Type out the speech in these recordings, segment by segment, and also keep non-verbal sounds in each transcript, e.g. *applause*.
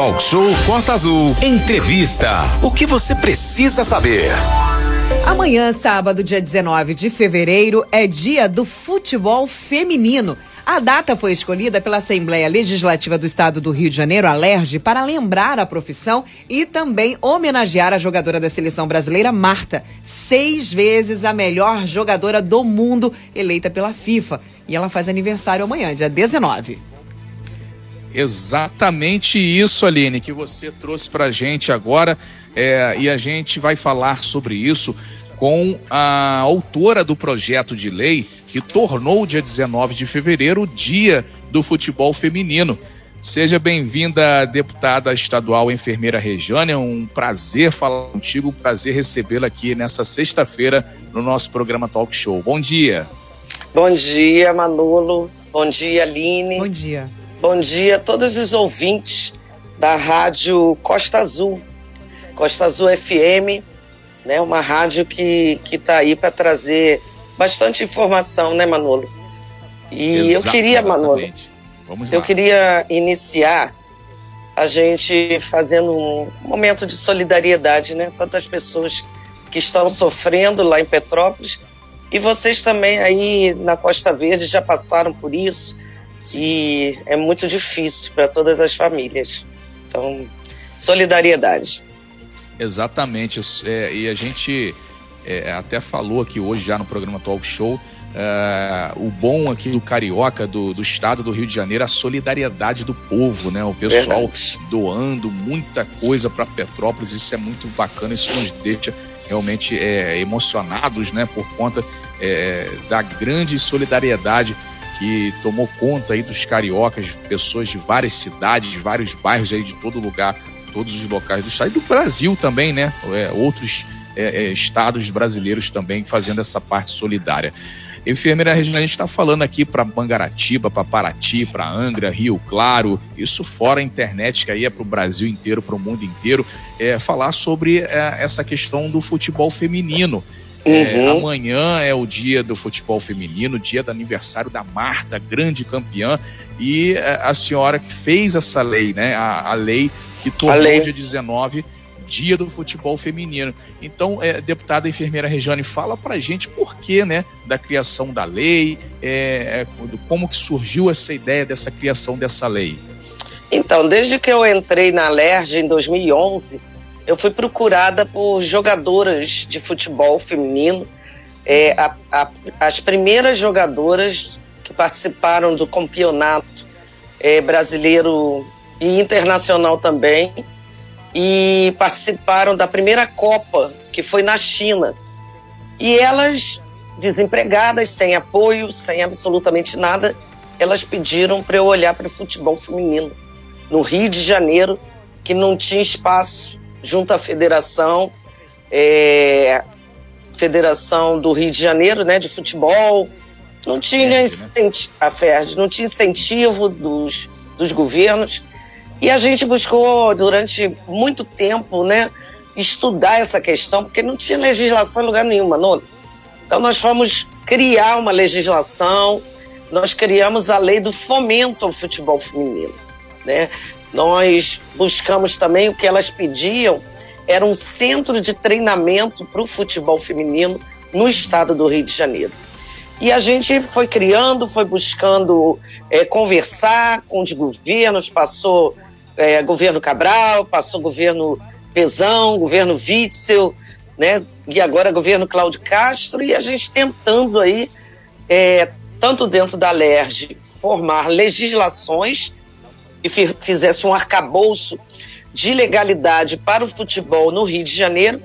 Talk Show Costa Azul. Entrevista. O que você precisa saber? Amanhã, sábado, dia 19 de fevereiro, é dia do futebol feminino. A data foi escolhida pela Assembleia Legislativa do Estado do Rio de Janeiro, a para lembrar a profissão e também homenagear a jogadora da seleção brasileira, Marta, seis vezes a melhor jogadora do mundo, eleita pela FIFA. E ela faz aniversário amanhã, dia 19. Exatamente isso, Aline, que você trouxe para a gente agora. É, e a gente vai falar sobre isso com a autora do projeto de lei que tornou o dia 19 de fevereiro o dia do futebol feminino. Seja bem-vinda, deputada estadual enfermeira Regiane. É um prazer falar contigo, um prazer recebê-la aqui nessa sexta-feira no nosso programa Talk Show. Bom dia. Bom dia, Manolo. Bom dia, Aline. Bom dia. Bom dia a todos os ouvintes da Rádio Costa Azul, Costa Azul FM, né? Uma rádio que que está aí para trazer bastante informação, né, Manolo? E Exato, eu queria, Manolo, eu queria iniciar a gente fazendo um momento de solidariedade, né? Tantas pessoas que estão sofrendo lá em Petrópolis e vocês também aí na Costa Verde já passaram por isso e é muito difícil para todas as famílias. Então, solidariedade. Exatamente. É, e a gente é, até falou aqui hoje já no programa Talk Show. É, o bom aqui do Carioca, do, do estado do Rio de Janeiro, a solidariedade do povo, né? O pessoal Verdade. doando muita coisa para Petrópolis, isso é muito bacana, isso nos deixa realmente é, emocionados, né? Por conta é, da grande solidariedade que tomou conta aí dos cariocas, pessoas de várias cidades, de vários bairros aí de todo lugar, todos os locais do estado e do Brasil também, né? É, outros é, é, estados brasileiros também fazendo essa parte solidária. Enfermeira regional, a gente está falando aqui para Mangaratiba, para Paraty, para Angra, Rio Claro, isso fora a internet, que aí é para o Brasil inteiro, para o mundo inteiro, é, falar sobre é, essa questão do futebol feminino. É, uhum. É, amanhã é o dia do futebol feminino, dia do aniversário da Marta, grande campeã, e é, a senhora que fez essa lei, né? A, a lei que tornou lei. dia 19 dia do futebol feminino. Então, é, deputada enfermeira Regiane, fala pra gente por que, né, da criação da lei, é como que surgiu essa ideia dessa criação dessa lei. Então, desde que eu entrei na LERJ em 2011, eu fui procurada por jogadoras de futebol feminino, é, a, a, as primeiras jogadoras que participaram do campeonato é, brasileiro e internacional também, e participaram da primeira Copa, que foi na China. E elas, desempregadas, sem apoio, sem absolutamente nada, elas pediram para eu olhar para o futebol feminino no Rio de Janeiro, que não tinha espaço junto à federação, é, Federação do Rio de Janeiro, né, de futebol, não tinha né? incentivo, a FERJ, não tinha incentivo dos, dos governos. E a gente buscou durante muito tempo, né, estudar essa questão, porque não tinha legislação em lugar nenhum, Manolo. Então nós fomos criar uma legislação, nós criamos a lei do fomento ao futebol feminino, né? Nós buscamos também o que elas pediam, era um centro de treinamento para o futebol feminino no estado do Rio de Janeiro. E a gente foi criando, foi buscando é, conversar com os governos, passou é, governo Cabral, passou governo Pezão, governo Witzel, né? E agora governo Cláudio Castro, e a gente tentando aí, é, tanto dentro da LERJ, formar legislações que fizesse um arcabouço de legalidade para o futebol no Rio de Janeiro,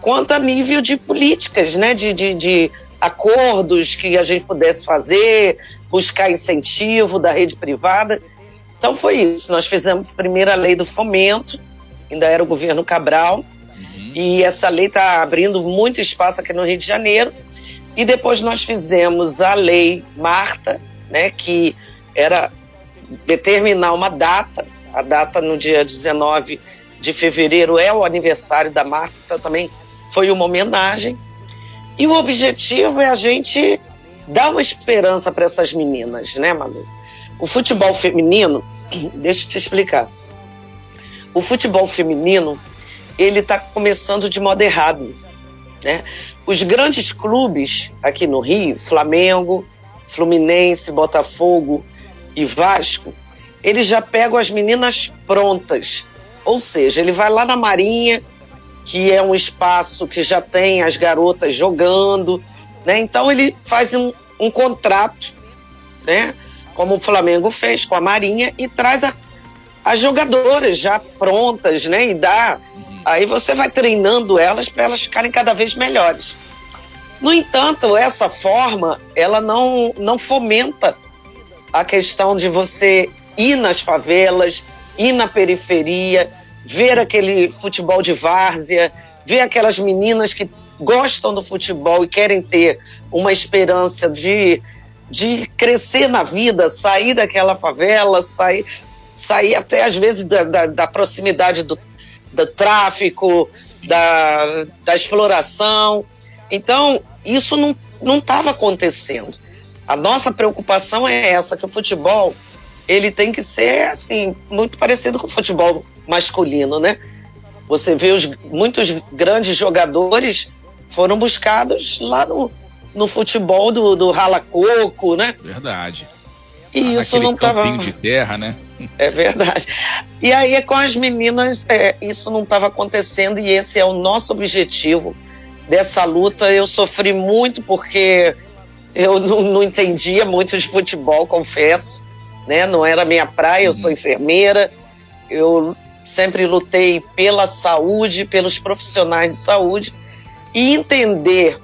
quanto a nível de políticas, né, de, de, de acordos que a gente pudesse fazer, buscar incentivo da rede privada. Então foi isso. Nós fizemos primeiro a lei do fomento, ainda era o governo Cabral, uhum. e essa lei está abrindo muito espaço aqui no Rio de Janeiro. E depois nós fizemos a lei Marta, né, que era determinar uma data, a data no dia 19 de fevereiro é o aniversário da Marta, então também foi uma homenagem. E o objetivo é a gente dar uma esperança para essas meninas, né, Manu? O futebol feminino, *clears throat* deixa eu te explicar. o futebol feminino ele está começando de modo errado, né? Os grandes clubes aqui no Rio, Flamengo, Fluminense, Botafogo e Vasco, eles já pegam as meninas prontas. Ou seja, ele vai lá na Marinha, que é um espaço que já tem as garotas jogando, né? Então ele faz um, um contrato, né? Como o Flamengo fez com a Marinha e traz a, as jogadoras já prontas, né? E dá. Aí você vai treinando elas para elas ficarem cada vez melhores. No entanto, essa forma, ela não, não fomenta a questão de você ir nas favelas, ir na periferia, ver aquele futebol de várzea, ver aquelas meninas que gostam do futebol e querem ter uma esperança de, de crescer na vida, sair daquela favela, sair, sair até às vezes da, da, da proximidade do, do tráfico, da, da exploração. Então, isso não estava acontecendo. A nossa preocupação é essa, que o futebol ele tem que ser assim muito parecido com o futebol masculino, né? Você vê os muitos grandes jogadores foram buscados lá no, no futebol do, do rala-coco, né? Verdade. E ah, isso não estava. de terra, né? É verdade. E aí, com as meninas, é, isso não estava acontecendo e esse é o nosso objetivo dessa luta. Eu sofri muito porque eu não, não entendia muito de futebol, confesso. Né? Não era minha praia, eu sou uhum. enfermeira. Eu sempre lutei pela saúde, pelos profissionais de saúde e entender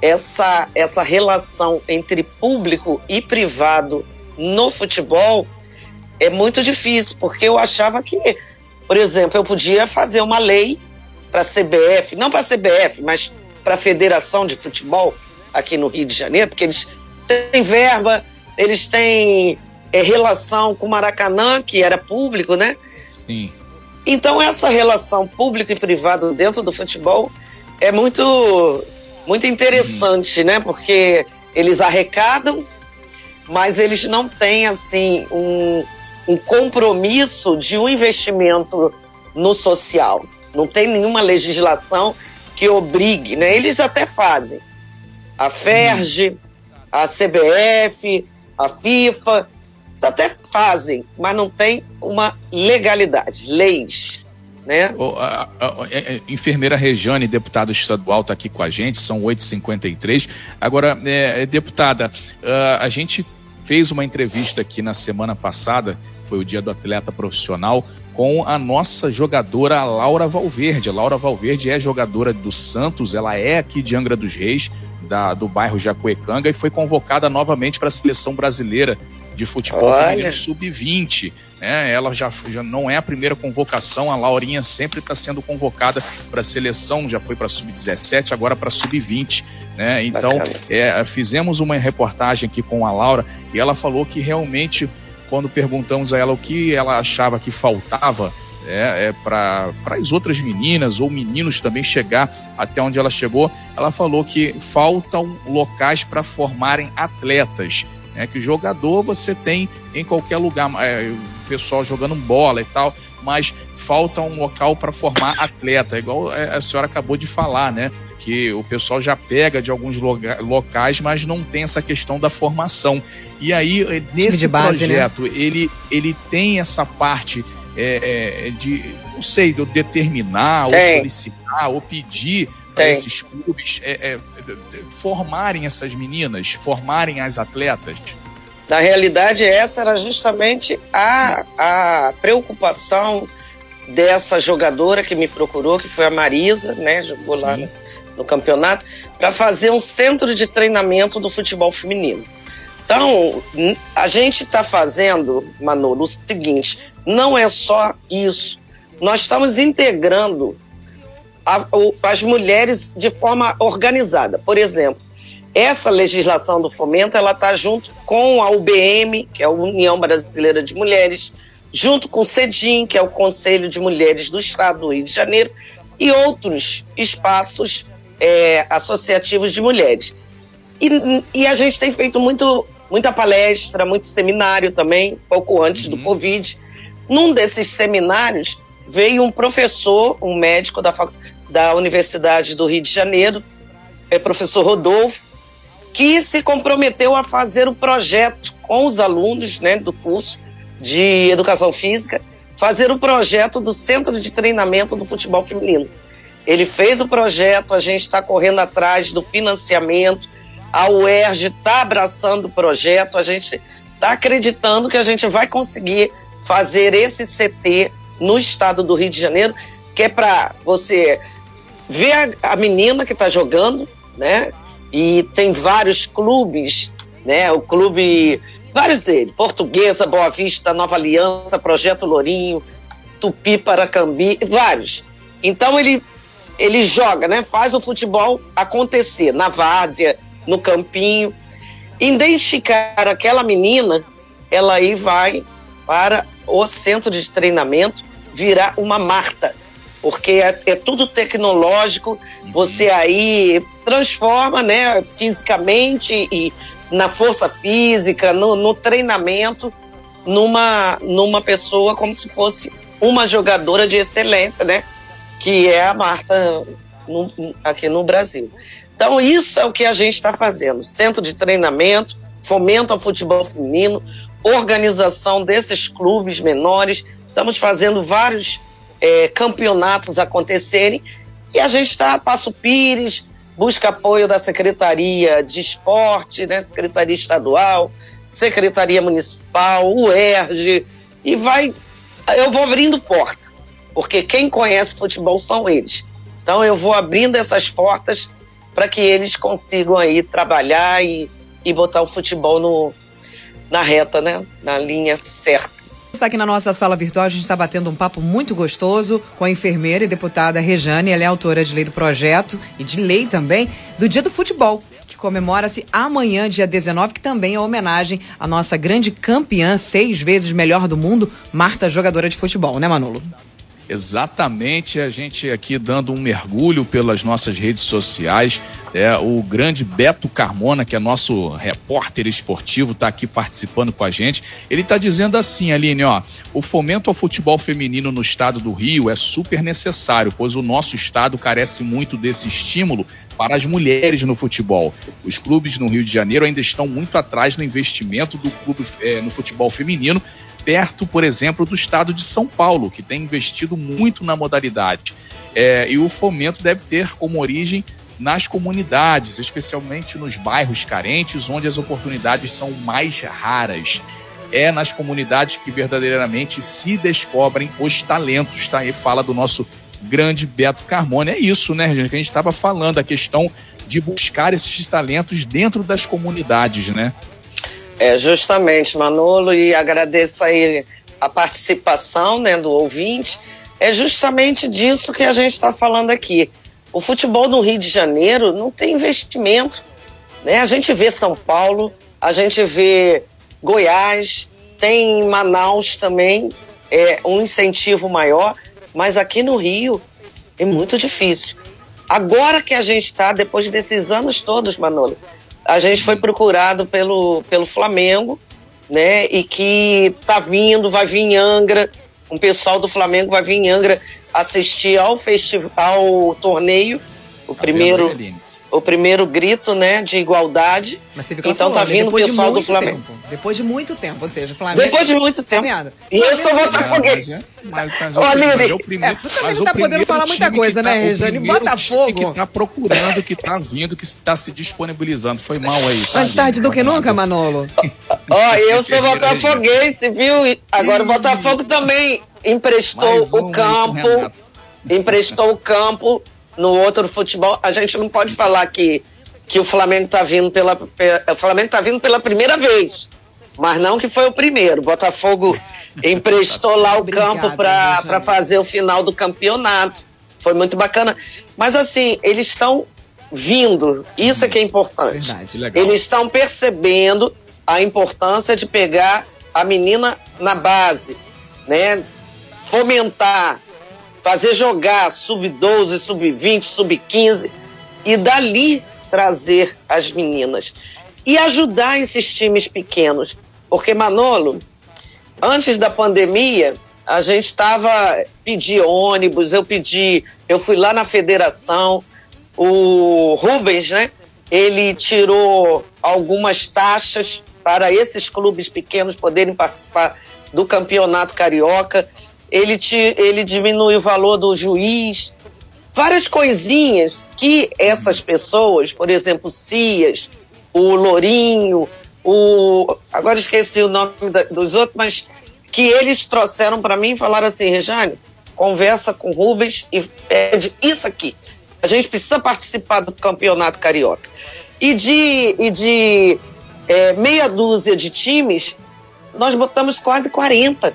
essa, essa relação entre público e privado no futebol é muito difícil, porque eu achava que, por exemplo, eu podia fazer uma lei para a CBF, não para a CBF, mas para a Federação de Futebol aqui no Rio de Janeiro, porque eles têm verba, eles têm é, relação com o Maracanã, que era público, né? Sim. Então essa relação público e privado dentro do futebol é muito muito interessante, uhum. né? Porque eles arrecadam, mas eles não têm assim um, um compromisso de um investimento no social. Não tem nenhuma legislação que obrigue, né? Eles até fazem. A FERJ, a CBF, a FIFA, até fazem, mas não tem uma legalidade, leis. Né? Oh, a, a, a, é, é, enfermeira Rejane, deputada estadual, está aqui com a gente, são 8h53. Agora, é, é, deputada, uh, a gente fez uma entrevista aqui na semana passada, foi o dia do atleta profissional, com a nossa jogadora Laura Valverde. A Laura Valverde é jogadora do Santos, ela é aqui de Angra dos Reis, da, do bairro Jacuecanga, e foi convocada novamente para a seleção brasileira de futebol feminino sub-20. Né? Ela já, já não é a primeira convocação, a Laurinha sempre está sendo convocada para a seleção, já foi para sub-17, agora para sub-20. Né? Então, é, fizemos uma reportagem aqui com a Laura e ela falou que realmente, quando perguntamos a ela o que ela achava que faltava é, é para as outras meninas ou meninos também chegar até onde ela chegou, ela falou que faltam locais para formarem atletas né? Que jogador você tem em qualquer lugar, é, o pessoal jogando bola e tal, mas falta um local para formar atleta, igual é, a senhora acabou de falar, né? Que o pessoal já pega de alguns locais, mas não tem essa questão da formação. E aí, nesse base, né? projeto, né? ele, ele tem essa parte é, de, não sei, de determinar, ou solicitar, ou pedir para esses clubes é, é, formarem essas meninas, formarem as atletas? Na realidade, essa era justamente a, a preocupação dessa jogadora que me procurou, que foi a Marisa, né? Jogou Sim. lá no, no campeonato, para fazer um centro de treinamento do futebol feminino. Então, a gente está fazendo, Manolo, o seguinte: não é só isso. Nós estamos integrando a, as mulheres de forma organizada. Por exemplo, essa legislação do fomento ela está junto com a UBM, que é a União Brasileira de Mulheres, junto com o CEDIM, que é o Conselho de Mulheres do Estado do Rio de Janeiro, e outros espaços é, associativos de mulheres. E, e, a gente tem feito muito, muita palestra, muito seminário também, pouco antes uhum. do Covid. Num desses seminários, veio um professor, um médico da, da Universidade do Rio de Janeiro, é professor Rodolfo, que se comprometeu a fazer o um projeto com os alunos né, do curso de Educação Física, fazer o projeto do Centro de Treinamento do Futebol Feminino. Ele fez o projeto, a gente está correndo atrás do financiamento, a UERJ está abraçando o projeto, a gente está acreditando que a gente vai conseguir fazer esse CT no estado do Rio de Janeiro, que é para você ver a, a menina que está jogando, né? E tem vários clubes, né? O clube, vários deles, Portuguesa, Boa Vista, Nova Aliança, Projeto Lourinho, Tupi Paracambi, vários. Então ele ele joga, né? Faz o futebol acontecer na várzea, no campinho. Identificar aquela menina, ela aí vai para o centro de treinamento virar uma Marta, porque é, é tudo tecnológico, uhum. você aí transforma, né, fisicamente e na força física, no, no treinamento, numa, numa pessoa como se fosse uma jogadora de excelência, né? Que é a Marta no, aqui no Brasil. Então, isso é o que a gente está fazendo: centro de treinamento, fomento ao futebol feminino, organização desses clubes menores. Estamos fazendo vários é, campeonatos acontecerem e a gente está, Passo Pires, busca apoio da Secretaria de Esporte, né, Secretaria Estadual, Secretaria Municipal, UERJ, e vai. Eu vou abrindo porta, porque quem conhece futebol são eles. Então eu vou abrindo essas portas para que eles consigam aí trabalhar e, e botar o futebol no, na reta, né? Na linha certa. Está aqui na nossa sala virtual, a gente está batendo um papo muito gostoso com a enfermeira e deputada Rejane. Ela é autora de lei do projeto e de lei também do Dia do Futebol, que comemora-se amanhã, dia 19, que também é homenagem à nossa grande campeã, seis vezes melhor do mundo, Marta, jogadora de futebol, né, Manolo? Exatamente, a gente aqui dando um mergulho pelas nossas redes sociais. É, o grande Beto Carmona, que é nosso repórter esportivo, está aqui participando com a gente. Ele está dizendo assim, Aline, ó, o fomento ao futebol feminino no estado do Rio é super necessário, pois o nosso estado carece muito desse estímulo para as mulheres no futebol. Os clubes no Rio de Janeiro ainda estão muito atrás no investimento do clube é, no futebol feminino perto, por exemplo, do estado de São Paulo, que tem investido muito na modalidade. É, e o fomento deve ter como origem nas comunidades, especialmente nos bairros carentes, onde as oportunidades são mais raras. É nas comunidades que verdadeiramente se descobrem os talentos, tá? E fala do nosso grande Beto Carmona. É isso, né, gente? Que a gente estava falando, a questão de buscar esses talentos dentro das comunidades, né? É, justamente, Manolo, e agradeço aí a participação né, do ouvinte. É justamente disso que a gente está falando aqui. O futebol no Rio de Janeiro não tem investimento. Né? A gente vê São Paulo, a gente vê Goiás, tem Manaus também, é um incentivo maior, mas aqui no Rio é muito difícil. Agora que a gente está, depois desses anos todos, Manolo, a gente foi procurado pelo, pelo Flamengo, né? E que tá vindo, vai vir em Angra, um pessoal do Flamengo vai vir em Angra assistir ao festival, ao torneio, o tá primeiro o primeiro grito, né, de igualdade. Mas você viu que então tá vindo o pessoal de do Flamengo. Tempo. Depois de muito tempo, ou seja, o Flamengo. Depois de muito tempo. Tá e eu sou Botafoguense. Olha, Lili. É, tu também não tá podendo falar muita coisa, né, tá- Rejane? Botafogo. Que tá procurando, que tá vindo, que está se disponibilizando. Foi mal aí. Tá Antes tarde do que nunca, Manolo. Ó, eu sou botafoguense, viu? Agora o Botafogo também emprestou o campo. Emprestou o campo no outro futebol, a gente não pode falar que, que o Flamengo está vindo pela o Flamengo tá vindo pela primeira vez, mas não que foi o primeiro. O Botafogo *laughs* emprestou lá o campo para fazer o final do campeonato. Foi muito bacana. Mas assim, eles estão vindo. Isso é que é importante. Verdade, eles estão percebendo a importância de pegar a menina na base, né? Fomentar fazer jogar sub-12, sub-20, sub-15 e dali trazer as meninas e ajudar esses times pequenos. Porque, Manolo, antes da pandemia, a gente estava pedi ônibus, eu pedi, eu fui lá na federação, o Rubens, né? Ele tirou algumas taxas para esses clubes pequenos poderem participar do campeonato carioca. Ele, te, ele diminui o valor do juiz, várias coisinhas que essas pessoas, por exemplo, Cias, o Lourinho, o agora esqueci o nome da, dos outros, mas que eles trouxeram para mim e falaram assim, Rejane, conversa com Rubens e pede isso aqui. A gente precisa participar do campeonato carioca. E de, e de é, meia dúzia de times, nós botamos quase 40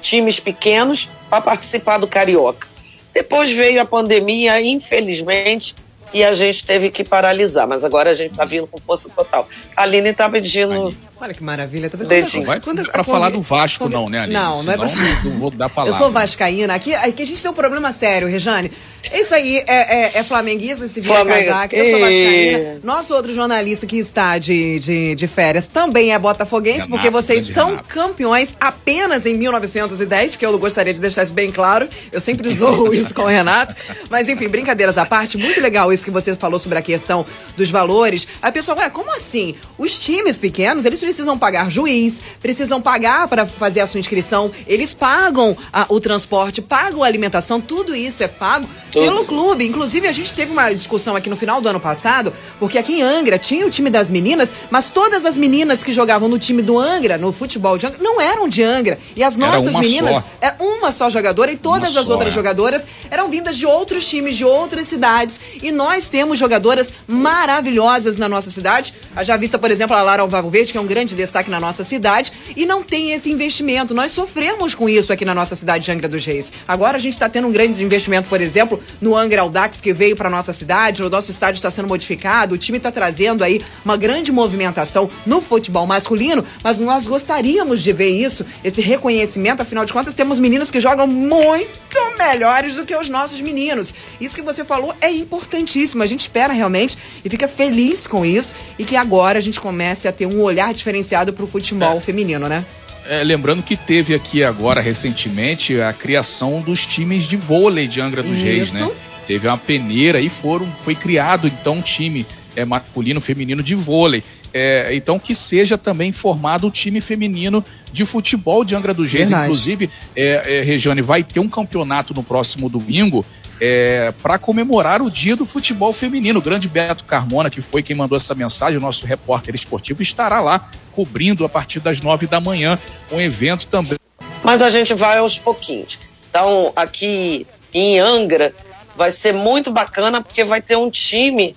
times pequenos para participar do carioca. Depois veio a pandemia, infelizmente, e a gente teve que paralisar, mas agora a gente está vindo com força total. A Aline está pedindo. Olha que maravilha. Tá Dedinho. Não vai para falar do Vasco, não, né, Aline? Não, Senão, não é pra... não vou dar palavra. Eu sou vascaína. Aqui, aqui a gente tem um problema sério, Rejane. Isso aí é, é, é flamenguista, se vier casar. Eu sou vascaína. Nosso outro jornalista que está de, de, de férias também é botafoguense, Renato, porque vocês são Renato. campeões apenas em 1910, que eu gostaria de deixar isso bem claro. Eu sempre zoo *laughs* isso com o Renato. Mas, enfim, brincadeiras à parte, muito legal isso que você falou sobre a questão dos valores. A pessoa, ué, como assim? Os times pequenos, eles precisam pagar juiz, precisam pagar para fazer a sua inscrição, eles pagam a, o transporte, pagam a alimentação, tudo isso é pago tudo. pelo clube. Inclusive, a gente teve uma discussão aqui no final do ano passado, porque aqui em Angra tinha o time das meninas, mas todas as meninas que jogavam no time do Angra, no futebol de Angra, não eram de Angra. E as nossas meninas, só. era uma só jogadora e todas uma as só, outras é. jogadoras eram vindas de outros times, de outras cidades. E nós temos jogadoras maravilhosas na nossa cidade. A já vista, por exemplo, a Lara Alvaro Verde, que é um grande destaque na nossa cidade, e não tem esse investimento. Nós sofremos com isso aqui na nossa cidade de Angra dos Reis. Agora a gente está tendo um grande investimento, por exemplo, no Angra Audax, que veio para nossa cidade, o nosso estádio está sendo modificado, o time está trazendo aí uma grande movimentação no futebol masculino, mas nós gostaríamos de ver isso, esse reconhecimento, afinal de contas, temos meninos que jogam muito melhores do que os nossos meninos. Isso que você falou é importantíssimo. A gente espera realmente e fica feliz com isso e que agora a gente comece a ter um olhar diferenciado para o futebol é. feminino, né? É, lembrando que teve aqui agora recentemente a criação dos times de vôlei de Angra dos Isso. Reis, né? Teve uma peneira e foram, foi criado então um time é, masculino, feminino de vôlei. É, então que seja também formado o time feminino de futebol de Angra dos Reis. Verdade. Inclusive, é, é, Regiane, vai ter um campeonato no próximo domingo é, para comemorar o dia do futebol feminino. O grande Beto Carmona, que foi quem mandou essa mensagem, o nosso repórter esportivo, estará lá cobrindo a partir das nove da manhã um evento também. Mas a gente vai aos pouquinhos. Então, aqui em Angra, vai ser muito bacana porque vai ter um time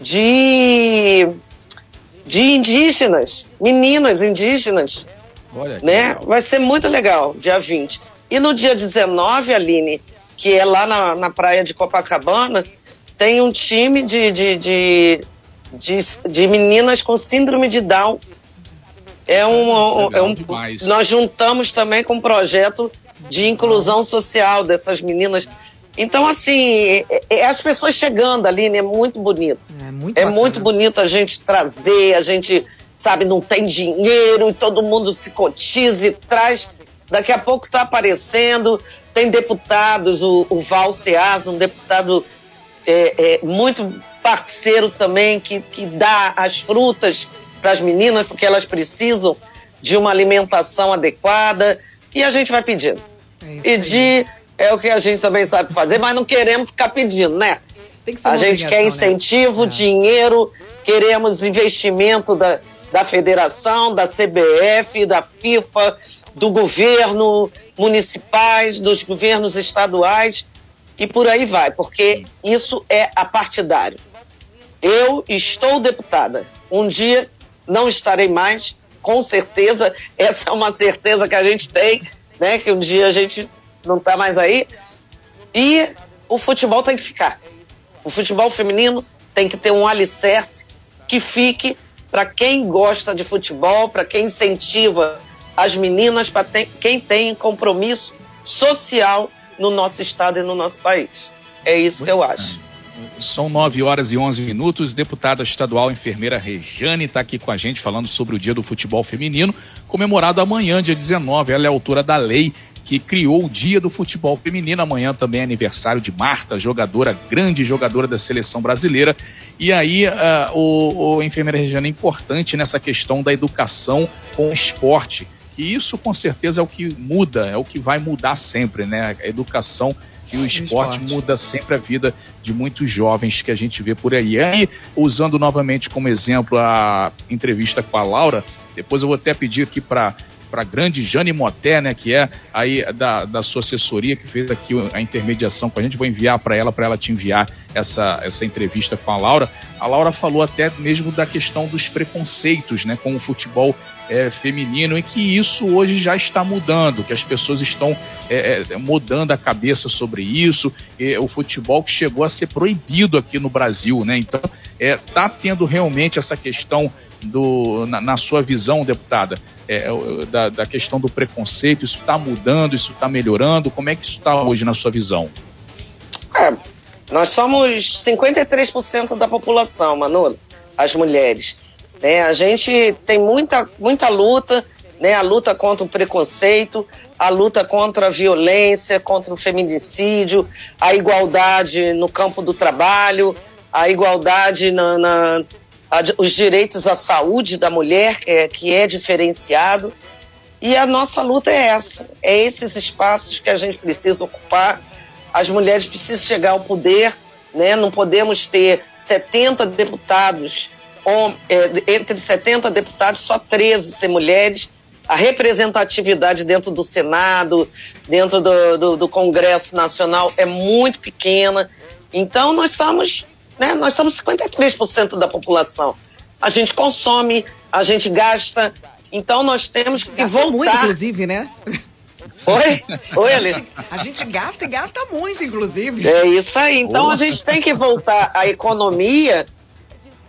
de, de indígenas, meninas indígenas. Olha, né? Legal. Vai ser muito legal, dia 20. E no dia 19, Aline, que é lá na, na praia de Copacabana, tem um time de, de, de, de, de meninas com síndrome de Down. É um, é um nós juntamos também com um projeto de inclusão social dessas meninas. Então, assim, é, é as pessoas chegando ali, né? É muito bonito. É muito, é muito bonito a gente trazer, a gente, sabe, não tem dinheiro e todo mundo se cotiza e traz. Daqui a pouco está aparecendo, tem deputados, o, o Val Ceasa, um deputado é, é, muito parceiro também, que, que dá as frutas para as meninas, porque elas precisam de uma alimentação adequada. E a gente vai pedindo. É Pedir é o que a gente também sabe fazer, mas não queremos ficar pedindo, né? a gente quer né? incentivo, né? dinheiro, queremos investimento da, da federação, da CBF, da FIFA, do governo, municipais, dos governos estaduais e por aí vai, porque isso é apartidário. Eu estou deputada. Um dia não estarei mais, com certeza. *laughs* Essa é uma certeza que a gente tem, né? Que um dia a gente não está mais aí. E o futebol tem que ficar. O futebol feminino tem que ter um alicerce que fique para quem gosta de futebol, para quem incentiva as meninas, para quem tem compromisso social no nosso estado e no nosso país. É isso que eu acho. São 9 horas e 11 minutos. Deputada estadual enfermeira Rejane está aqui com a gente falando sobre o Dia do Futebol Feminino, comemorado amanhã, dia 19. Ela é autora da lei que criou o Dia do Futebol Feminino. Amanhã também é aniversário de Marta, jogadora, grande jogadora da seleção brasileira. E aí, uh, o, o enfermeira Regiane é importante nessa questão da educação com o esporte, que isso com certeza é o que muda, é o que vai mudar sempre, né? A educação e o esporte, esporte, muda sempre a vida de muitos jovens que a gente vê por aí. E aí, usando novamente como exemplo a entrevista com a Laura, depois eu vou até pedir aqui para para a grande Jane Moté, né, que é aí da, da sua assessoria, que fez aqui a intermediação com a gente. Vou enviar para ela, para ela te enviar essa, essa entrevista com a Laura. A Laura falou até mesmo da questão dos preconceitos né, com o futebol é, feminino e que isso hoje já está mudando, que as pessoas estão é, é, mudando a cabeça sobre isso. O futebol que chegou a ser proibido aqui no Brasil, né? Então, está é, tendo realmente essa questão do, na, na sua visão, deputada, é, da, da, questão do preconceito, isso está mudando, isso está melhorando? Como é que isso está hoje na sua visão? É, nós somos 53% da população, Manolo, as mulheres. Né? A gente tem muita, muita luta, né? a luta contra o preconceito, a luta contra a violência, contra o feminicídio, a igualdade no campo do trabalho, a igualdade na, na a, os direitos à saúde da mulher, que é, que é diferenciado. E a nossa luta é essa, é esses espaços que a gente precisa ocupar. As mulheres precisam chegar ao poder, né? não podemos ter 70 deputados, é, entre 70 deputados, só 13 ser mulheres. A representatividade dentro do Senado, dentro do, do, do Congresso Nacional é muito pequena. Então, nós somos né? Nós somos 53% da população. A gente consome, a gente gasta, então nós temos que gasta voltar. muito, inclusive, né? *laughs* Oi? Oi, Ali. A gente, a gente gasta e gasta muito, inclusive. É isso aí. Então a gente tem que voltar à economia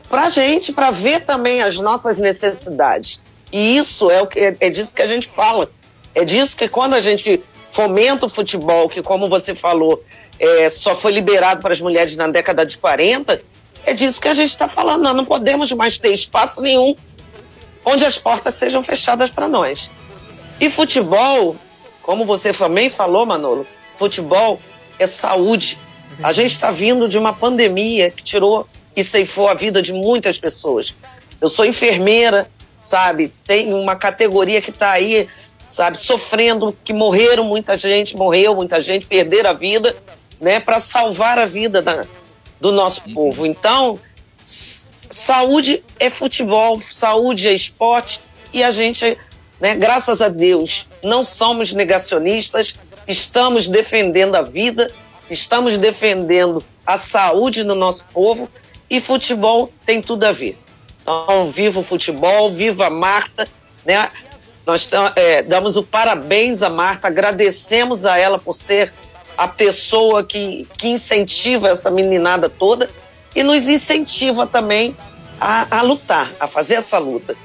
para gente, para ver também as nossas necessidades. E isso é o que é, é disso que a gente fala. É disso que quando a gente fomenta o futebol, que como você falou, é, só foi liberado para as mulheres na década de 40, é disso que a gente está falando. Nós não podemos mais ter espaço nenhum onde as portas sejam fechadas para nós. E futebol, como você também falou, Manolo, futebol é saúde. A gente está vindo de uma pandemia que tirou e ceifou a vida de muitas pessoas. Eu sou enfermeira, sabe? Tem uma categoria que está aí, sabe, sofrendo, que morreram muita gente, morreu muita gente, perderam a vida né, para salvar a vida da, do nosso uhum. povo. Então, saúde é futebol, saúde é esporte e a gente, né, graças a Deus, não somos negacionistas, estamos defendendo a vida, estamos defendendo a saúde do nosso povo e futebol tem tudo a ver. Então, viva o futebol, viva a Marta, né? Nós é, damos o parabéns a Marta, agradecemos a ela por ser a pessoa que, que incentiva essa meninada toda e nos incentiva também a, a lutar, a fazer essa luta.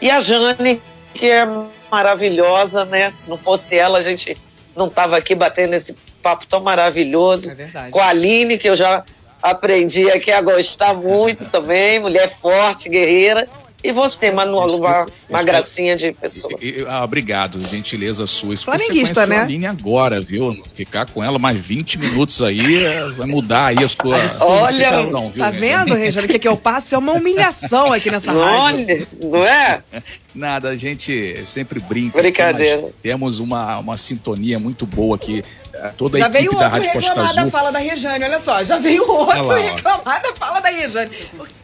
E a Jane, que é maravilhosa, né? Se não fosse ela, a gente não estava aqui batendo esse papo tão maravilhoso. É verdade. Com a Aline, que eu já aprendi aqui a gostar muito também, mulher forte, guerreira. E você, Manuel, uma, uma gracinha de pessoa. Ah, obrigado, gentileza sua. Isso Flamenguista, né? a Aline agora, viu? Ficar com ela mais 20 minutos aí é, vai mudar aí as suas. Olha, não, viu, tá vendo, Regina? O que, que eu passo é uma humilhação aqui nessa Olha, rádio. não é? *laughs* Nada, a gente sempre brinca. Brincadeira. Temos uma, uma sintonia muito boa aqui toda a já equipe da Rádio Costa Azul. Já veio outro reclamar da fala da Rejane, olha só. Já veio outro lá, reclamar da fala da Rejane.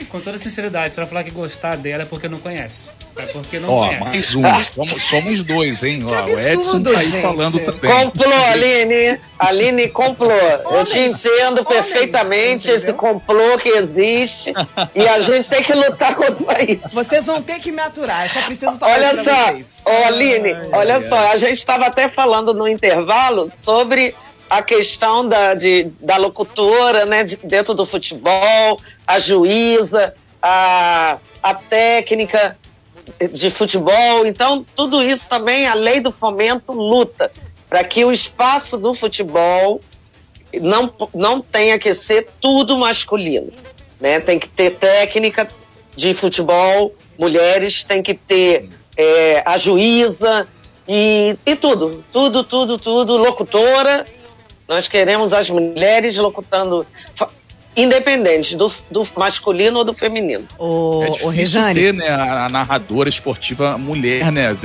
Com toda sinceridade, se ela falar que gostar dela é porque não conhece. É porque não Ó, conhece. mais um. Somos, somos dois, hein? Ó, o Edson tá aí gente. falando também. Complô, Aline. Aline, complô. Eu te entendo perfeitamente esse complô que existe. e a gente tem que lutar contra isso. Vocês vão ter que me aturar. Eu só preciso falar olha isso pra só, vocês. Ô, Aline, ai, olha ai, só. A gente estava até falando no intervalo sobre a questão da, de, da locutora, né, de, dentro do futebol, a juíza, a, a técnica de futebol. Então, tudo isso também a lei do fomento luta para que o espaço do futebol não, não tenha que ser tudo masculino. Né? Tem que ter técnica de futebol, mulheres, tem que ter é, a juíza, e, e tudo, tudo, tudo, tudo, locutora. Nós queremos as mulheres locutando, independente do, do masculino ou do feminino. O, é o Rejane. ter né, a, a, narradora esportiva mulher, né?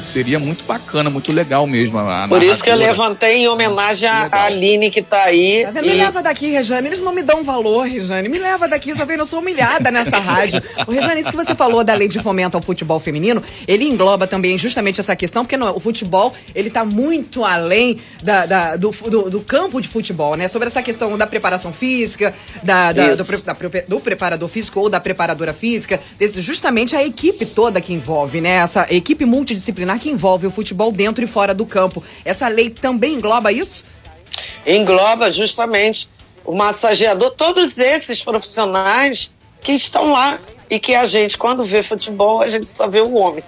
Seria muito bacana, muito legal mesmo. A Por isso que eu levantei em homenagem à Aline que está aí. Tá e... Me leva daqui, Rejane. Eles não me dão valor, Rejane. Me leva daqui, tá vendo? Eu sou humilhada nessa rádio. O Rejane, isso que você falou da lei de fomento ao futebol feminino, ele engloba também justamente essa questão, porque não, o futebol, ele tá muito além da, da do, do, do campo de futebol, né? Sobre essa questão da preparação física, da, da, do, da, do, preparador físico ou da preparadora física, desse, justamente a equipe toda que envolve, né? Essa equipe multidisciplinar que envolve o futebol dentro e fora do campo. Essa lei também engloba isso? Engloba justamente o massageador, todos esses profissionais que estão lá e que a gente, quando vê futebol, a gente só vê o homem.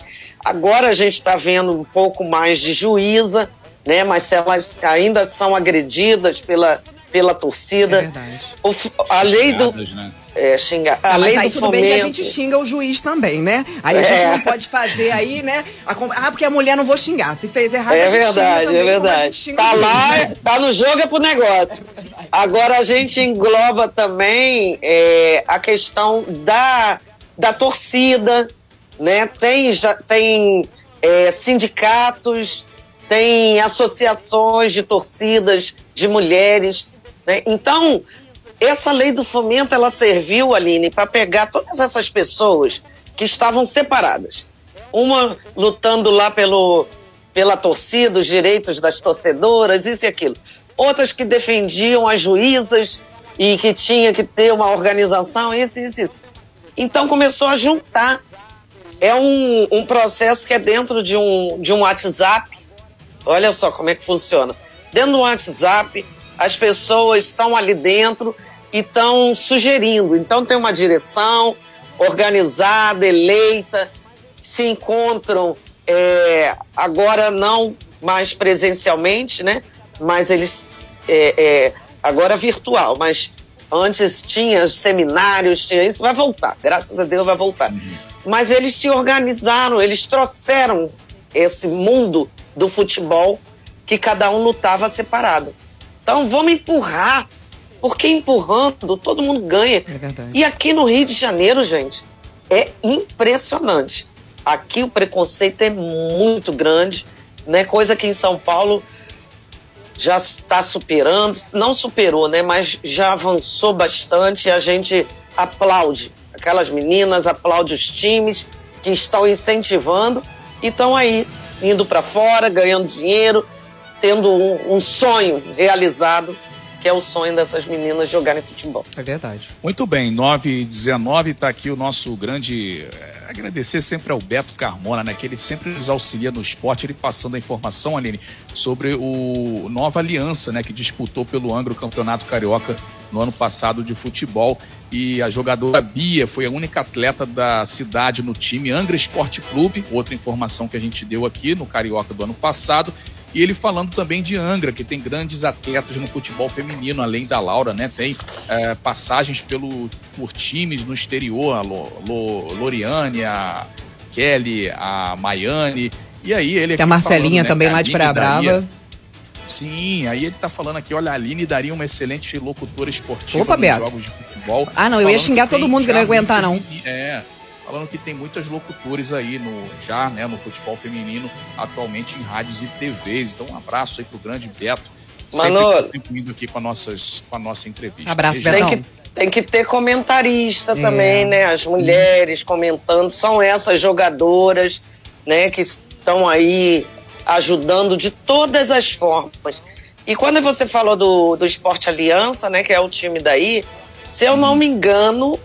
Agora a gente está vendo um pouco mais de juíza, né? Mas se elas ainda são agredidas pela pela torcida. É verdade. O, a lei do. Né? É, xingar. A lei mas aí do tudo fomento. bem que a gente xinga o juiz também, né? Aí a gente é. não pode fazer aí, né? A, ah, porque a mulher não vou xingar. Se fez errado, é a gente verdade, xinga É verdade, Tá lá, tá no jogo é pro negócio. *laughs* É Agora a gente engloba também é, a questão da, da torcida, né? Tem, já, tem é, sindicatos, tem associações de torcidas de mulheres né? Então, essa lei do fomento, ela serviu, Aline, para pegar todas essas pessoas que estavam separadas. Uma lutando lá pelo, pela torcida, os direitos das torcedoras, isso e aquilo. Outras que defendiam as juízas e que tinha que ter uma organização, isso, isso, isso. Então começou a juntar. É um, um processo que é dentro de um, de um WhatsApp. Olha só como é que funciona. Dentro do WhatsApp, as pessoas estão ali dentro e estão sugerindo. Então tem uma direção organizada, eleita, se encontram é, agora não mais presencialmente, né? Mas eles é, é, agora virtual, mas antes tinha seminários, tinha isso, vai voltar, graças a Deus vai voltar. Uhum. Mas eles se organizaram, eles trouxeram esse mundo do futebol que cada um lutava separado. Então vamos empurrar, porque empurrando todo mundo ganha. É e aqui no Rio de Janeiro, gente, é impressionante. Aqui o preconceito é muito grande, né? Coisa que em São Paulo já está superando, não superou, né? Mas já avançou bastante e a gente aplaude aquelas meninas, aplaude os times que estão incentivando e estão aí indo para fora, ganhando dinheiro, tendo um, um sonho realizado que é o sonho dessas meninas jogarem futebol. É verdade. Muito bem, 9 e 19 está aqui o nosso grande. É, agradecer sempre ao Beto Carmona, né? Que ele sempre nos auxilia no esporte, ele passando a informação, Aline, sobre o Nova Aliança, né? Que disputou pelo Angro Campeonato Carioca no ano passado de futebol. E a jogadora Bia foi a única atleta da cidade no time Angra Esporte Clube, outra informação que a gente deu aqui no Carioca do ano passado. E ele falando também de Angra, que tem grandes atletas no futebol feminino, além da Laura, né? Tem é, passagens pelo, por times no exterior, a Loriane, a Kelly, a Maiane. E aí ele. Tem a Marcelinha falando, né, também lá de Praia Brava. Sim, aí ele tá falando aqui, olha, a Aline daria uma excelente locutora esportiva Opa, nos Beto. jogos de futebol. Ah, não, eu ia xingar todo mundo que não ia aguentar, não. É, falando que tem muitas locutores aí no já, né, no futebol feminino atualmente em rádios e TVs. Então um abraço aí pro grande Beto. Manolo, sempre aqui com, nossas, com a nossa entrevista. Abraço, Betão. Tem que, tem que ter comentarista é. também, né? As mulheres comentando, são essas jogadoras, né, que estão aí ajudando de todas as formas. E quando você falou do, do Esporte Aliança, né, que é o time daí, se eu não me engano,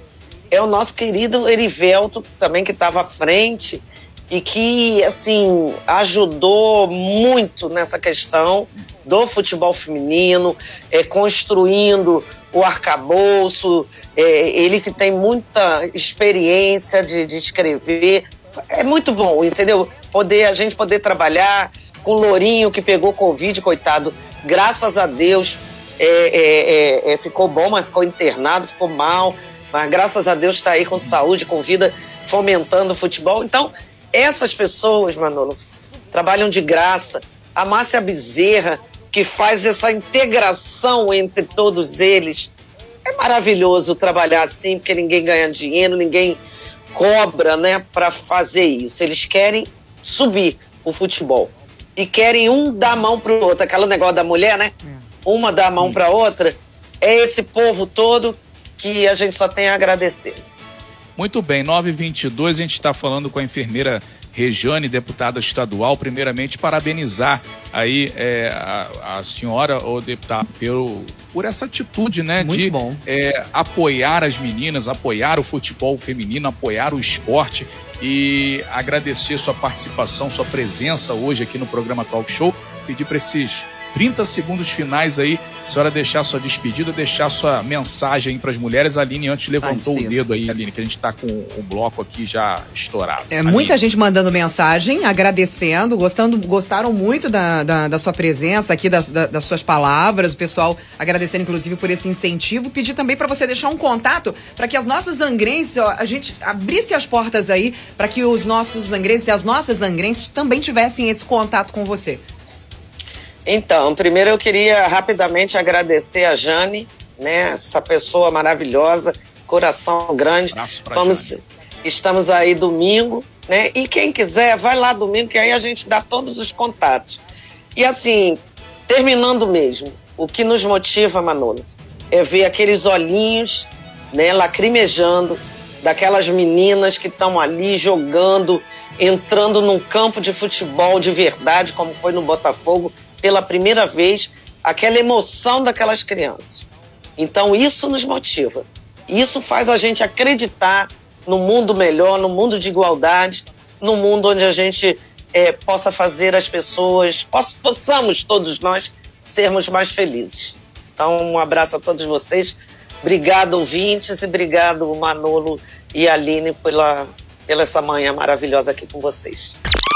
é o nosso querido Erivelto, também que estava à frente e que, assim, ajudou muito nessa questão do futebol feminino, é, construindo o arcabouço, é, ele que tem muita experiência de, de escrever. É muito bom, entendeu? Poder, a gente poder trabalhar com o Lourinho que pegou Covid, coitado, graças a Deus é, é, é, é ficou bom, mas ficou internado, ficou mal. Mas graças a Deus está aí com saúde, com vida, fomentando o futebol. Então, essas pessoas, Manolo, trabalham de graça. A Márcia Bezerra, que faz essa integração entre todos eles. É maravilhoso trabalhar assim, porque ninguém ganha dinheiro, ninguém cobra, né, para fazer isso. Eles querem subir o futebol e querem um dar a mão pro outro, aquele negócio da mulher, né? Uma dar a mão para outra. É esse povo todo que a gente só tem a agradecer. Muito bem, 922, a gente está falando com a enfermeira Rejane, deputada estadual. Primeiramente, parabenizar aí é, a, a, senhora, ou deputada, pelo, por essa atitude, né? Muito de bom. É, apoiar as meninas, apoiar o futebol feminino, apoiar o esporte e agradecer sua participação, sua presença hoje aqui no programa Talk Show. Pedir para esses 30 segundos finais aí, a senhora deixar sua despedida, deixar sua mensagem para as mulheres. A Aline antes levantou o dedo aí, Aline, que a gente está com o bloco aqui já estourado. É, muita gente mandando mensagem, agradecendo, gostando, gostaram muito da, da, da sua presença aqui, das, da, das suas palavras, o pessoal agradecendo inclusive por esse incentivo. Pedir também para você deixar um contato para que as nossas angrenses, ó, a gente abrisse as portas aí para que os nossos angrenses e as nossas angrenses também tivessem esse contato com você. Então, primeiro eu queria rapidamente agradecer a Jane, né? Essa pessoa maravilhosa, coração grande. Vamos, Jane. estamos aí domingo, né? E quem quiser, vai lá domingo, que aí a gente dá todos os contatos. E assim, terminando mesmo, o que nos motiva, Manolo, é ver aqueles olhinhos, né, lacrimejando daquelas meninas que estão ali jogando, entrando num campo de futebol de verdade, como foi no Botafogo, pela primeira vez aquela emoção daquelas crianças. Então isso nos motiva. Isso faz a gente acreditar no mundo melhor, no mundo de igualdade, no mundo onde a gente é, possa fazer as pessoas, possamos todos nós sermos mais felizes. Então, um abraço a todos vocês. Obrigado, ouvintes, e obrigado, Manolo e Aline, pela, pela essa manhã maravilhosa aqui com vocês.